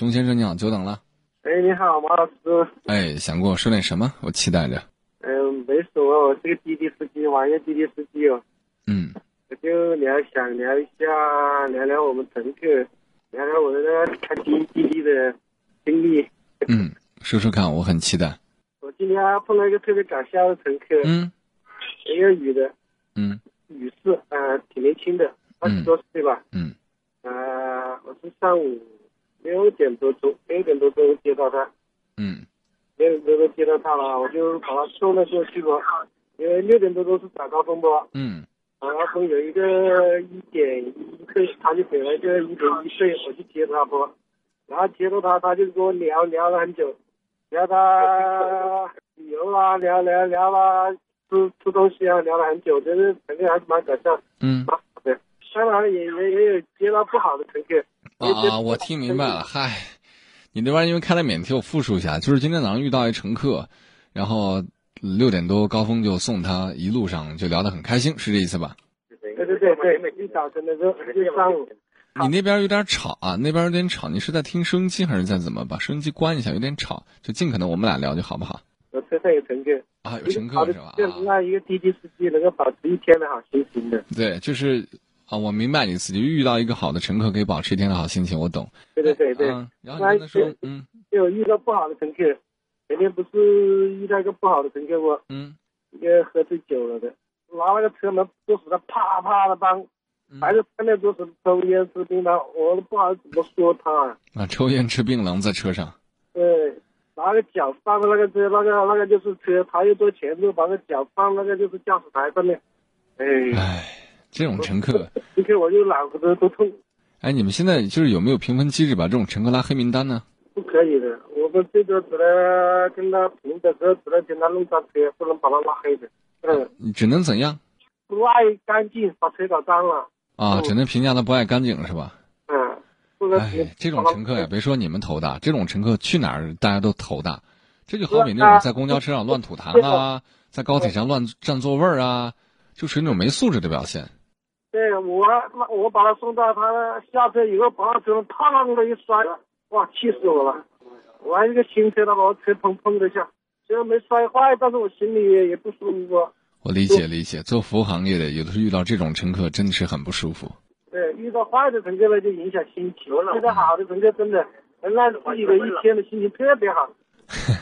熊先生你好，久等了。哎，你好，马老师。哎，想跟我说点什么？我期待着。嗯，没说，我是个滴滴司机，网约滴滴司机哦。嗯，我就聊想聊一下，聊聊我们乘客，聊聊我那个开滴滴滴的经历。嗯，说说看，我很期待。我今天碰到一个特别搞笑的乘客，嗯一个女的，嗯女士，呃，挺年轻的，二十多岁吧。嗯呃，我是上午六点多钟，六点多钟接到他，嗯。六点多钟接到他了，我就把他送了过去吧。因为六点多钟是早高峰吧，嗯。早高峰有一个一点一岁，他就给了一个一点一岁，我去接他不，然后接到他，他就跟我聊聊了很久，聊他旅游啊，聊聊聊啊吃吃东西啊，聊了很久，就是肯定还是蛮搞笑，嗯。蛮好的。当然也也也有接到不好的乘客，啊，我听明白了。嗨，你那边因为开了免提，我复述一下，就是今天早上遇到一乘客，然后六点多高峰就送他，一路上就聊得很开心，是这意思吧？对对对对，一早晨的时候就上午。你那边有点吵啊，那边有点吵，你是在听收音机还是在怎么？把收音机关一下，有点吵，就尽可能我们俩聊就好不好？我车上有乘客，啊，有乘客是吧？就啊，让一个滴滴司机能够保持一天的好心情的。对，就是啊，我明白你自己遇到一个好的乘客可以保持一天的好心情，我懂。对对对对，嗯，然后你跟他说，嗯就遇到不好的乘客，前天不是遇到一个不好的乘客不，嗯一个喝醉酒了的，拿那个车门 door 死他啪啪的帮，嗯还是看见 door 死抽烟吃槟榔，我都不好怎么说他啊。啊，抽烟吃槟榔在车上，对，拿个脚放在那个车，那个那个就是车，他又坐前座，把个脚放那个就是驾驶台上面，哎，唉，这种乘客，今天我就脑壳都都痛，哎，你们现在就是有没有评分机制把这种乘客拉黑名单呢？不可以的，我们最多只能跟他评的时候只能跟他弄张车，不能把他拉黑的。嗯，你只能怎样不爱干净，把车搞脏了。啊？嗯只能评价他不爱干净是吧？嗯，不能直接哎，这种乘客呀，别说你们头大，这种乘客去哪儿大家都头大。这就好比那种在公交车上乱吐痰啊，在高铁上乱占座位啊，就属于那种没素质的表现。对我，那我把他送到他下车以后，把他车砰的一摔，哇，气死我了！我还是个新车，他把我车砰砰的一下，虽然没摔坏，但是我心里也也不舒服。我理解理解，做服务行业的有的时候遇到这种乘客真的是很不舒服。对，遇到坏的乘客呢，就影响心情；遇到好的乘客，真的能让自己的一天的心情特别好。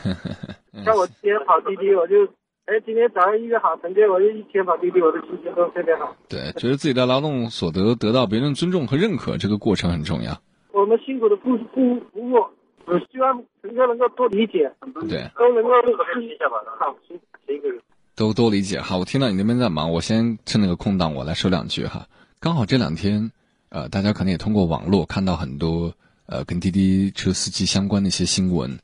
像我今天跑滴滴，我就，哎，今天早上一个好乘客，我就一天跑滴滴，我的心情都特别好。对，觉得自己的劳动所得得到别人尊重和认可，这个过程很重要。我们辛苦的付付服务，我希望乘客能够多理解，对，都能够一下吧。好，辛辛苦了。都多理解哈。我听到你那边在忙，我先趁那个空档我来说两句哈。刚好这两天，呃，大家可能也通过网络看到很多呃跟滴滴车司机相关的一些新闻，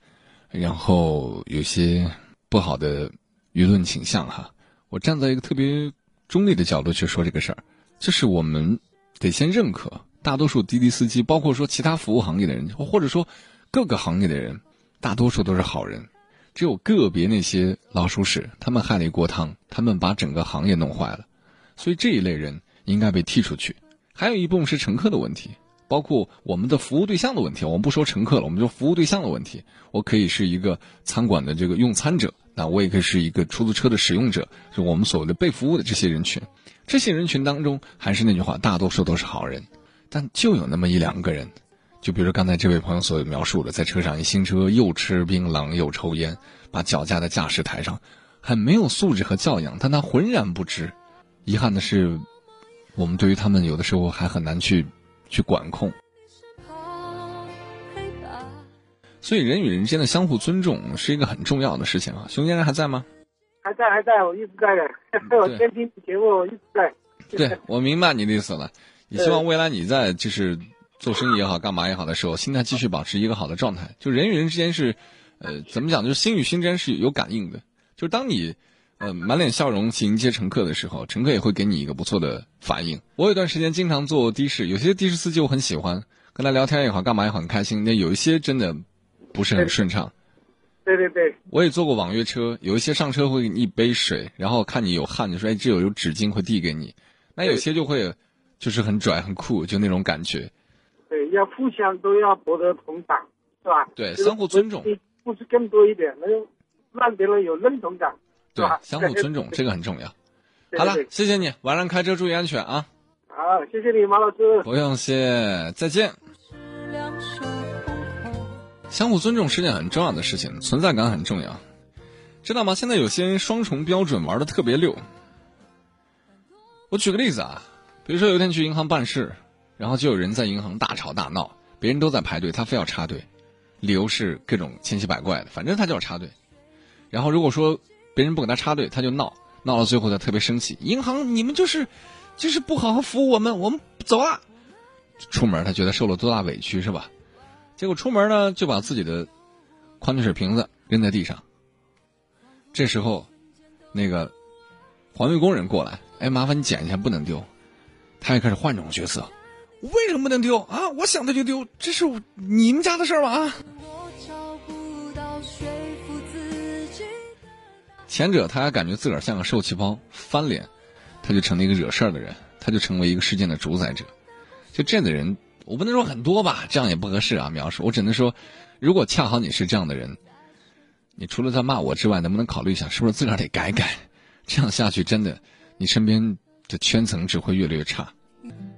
然后有些不好的舆论倾向哈。我站在一个特别中立的角度去说这个事儿，就是我们得先认可大多数滴滴司机，包括说其他服务行业的人，或者说各个行业的人，大多数都是好人。只有个别那些老鼠屎，他们害了一锅汤，他们把整个行业弄坏了，所以这一类人应该被剔出去。还有一部分是乘客的问题，包括我们的服务对象的问题。我们不说乘客了，我们就服务对象的问题。我可以是一个餐馆的这个用餐者，那我也可以是一个出租车的使用者，就我们所谓的被服务的这些人群。这些人群当中，还是那句话，大多数都是好人，但就有那么一两个人。就比如刚才这位朋友所描述的，在车上一新车又吃槟榔又抽烟，把脚架在驾驶台上，很没有素质和教养，但他浑然不知。遗憾的是，我们对于他们有的时候还很难去去管控。所以人与人之间的相互尊重是一个很重要的事情啊。熊先生还在吗？还在还在，我一直在的。我先听节目，我一直在。对，我明白你的意思了。也希望未来你在就是做生意也好，干嘛也好的时候，心态继续保持一个好的状态。就人与人之间是，呃，怎么讲？就是心与心之间是有感应的。就是当你，呃，满脸笑容去迎接乘客的时候，乘客也会给你一个不错的反应。我有段时间经常坐的士，有些的士司机我很喜欢，跟他聊天也好，干嘛也好，很开心。那有一些真的不是很顺畅。对对对，我也坐过网约车，有一些上车会给你一杯水，然后看你有汗，就说哎，这有有纸巾会递给你。那有些就会，就是很拽很酷，就那种感觉。对，要互相都要博得同感，是吧？对，相互尊重，付出更多一点，能让别人有认同感，对，相互尊重，这个很重要。好了，谢谢你，晚上开车注意安全啊！好，谢谢你，马老师。不用谢，再见。相互尊重是件很重要的事情，存在感很重要，知道吗？现在有些人双重标准玩的特别溜。我举个例子啊，比如说有一天去银行办事，然后就有人在银行大吵大闹，别人都在排队，他非要插队，理由是各种千奇百怪的，反正他就要插队。然后如果说别人不给他插队，他就闹，闹到最后他特别生气，银行你们就是，就是不好好服务我们，我们走了。出门他觉得受了多大委屈是吧？结果出门呢就把自己的矿泉水瓶子扔在地上。这时候，那个环卫工人过来。哎，麻烦你捡一下，不能丢。他也开始换种角色，为什么不能丢啊？我想丢就丢，这是你们家的事儿吗？啊！前者他还感觉自个儿像个受气包，翻脸，他就成了一个惹事儿的人，他就成为一个事件的主宰者。就这样的人，我不能说很多吧，这样也不合适啊。描述我只能说，如果恰好你是这样的人，你除了在骂我之外，能不能考虑一下，是不是自个儿得改改？这样下去真的。你身边的圈层只会越来越差。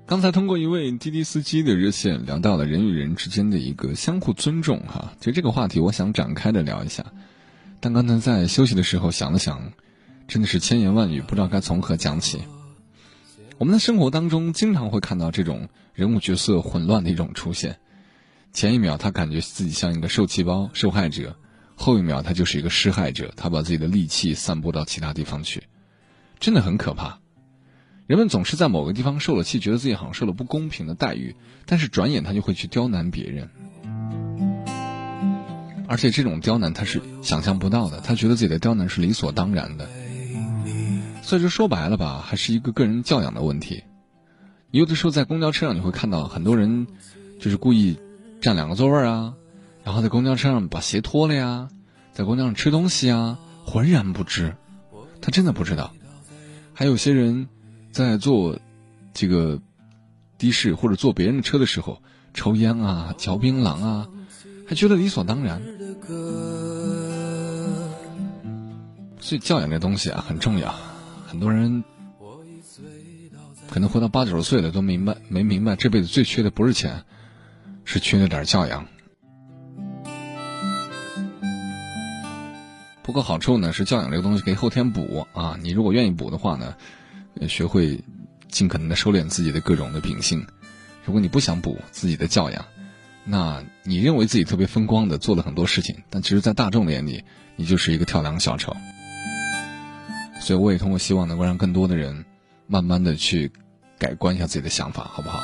刚才通过一位滴滴司机的热线聊到了人与人之间的一个相互尊重，哈，其实这个话题我想展开的聊一下。但刚才在休息的时候想了想，真的是千言万语，不知道该从何讲起。我们的生活当中经常会看到这种人物角色混乱的一种出现，前一秒他感觉自己像一个受气包、受害者，后一秒他就是一个施害者，他把自己的戾气散播到其他地方去。真的很可怕，人们总是在某个地方受了气，觉得自己好像受了不公平的待遇，但是转眼他就会去刁难别人，而且这种刁难他是想象不到的，他觉得自己的刁难是理所当然的，所以就说白了吧，还是一个个人教养的问题。有的时候在公交车上你会看到很多人，就是故意占两个座位啊，然后在公交车上把鞋脱了呀，在公交上吃东西啊，浑然不知，他真的不知道。还有些人，在坐这个的士或者坐别人的车的时候，抽烟啊、嚼槟榔啊，还觉得理所当然。所以教养这东西啊很重要。很多人可能活到八九十岁了都明白没明白，这辈子最缺的不是钱，是缺那点教养。不过好处呢是教养这个东西可以后天补啊，你如果愿意补的话呢，学会尽可能的收敛自己的各种的秉性。如果你不想补自己的教养，那你认为自己特别风光的做了很多事情，但其实，在大众的眼里，你就是一个跳梁小丑。所以我也通过希望能够让更多的人慢慢的去改观一下自己的想法，好不好？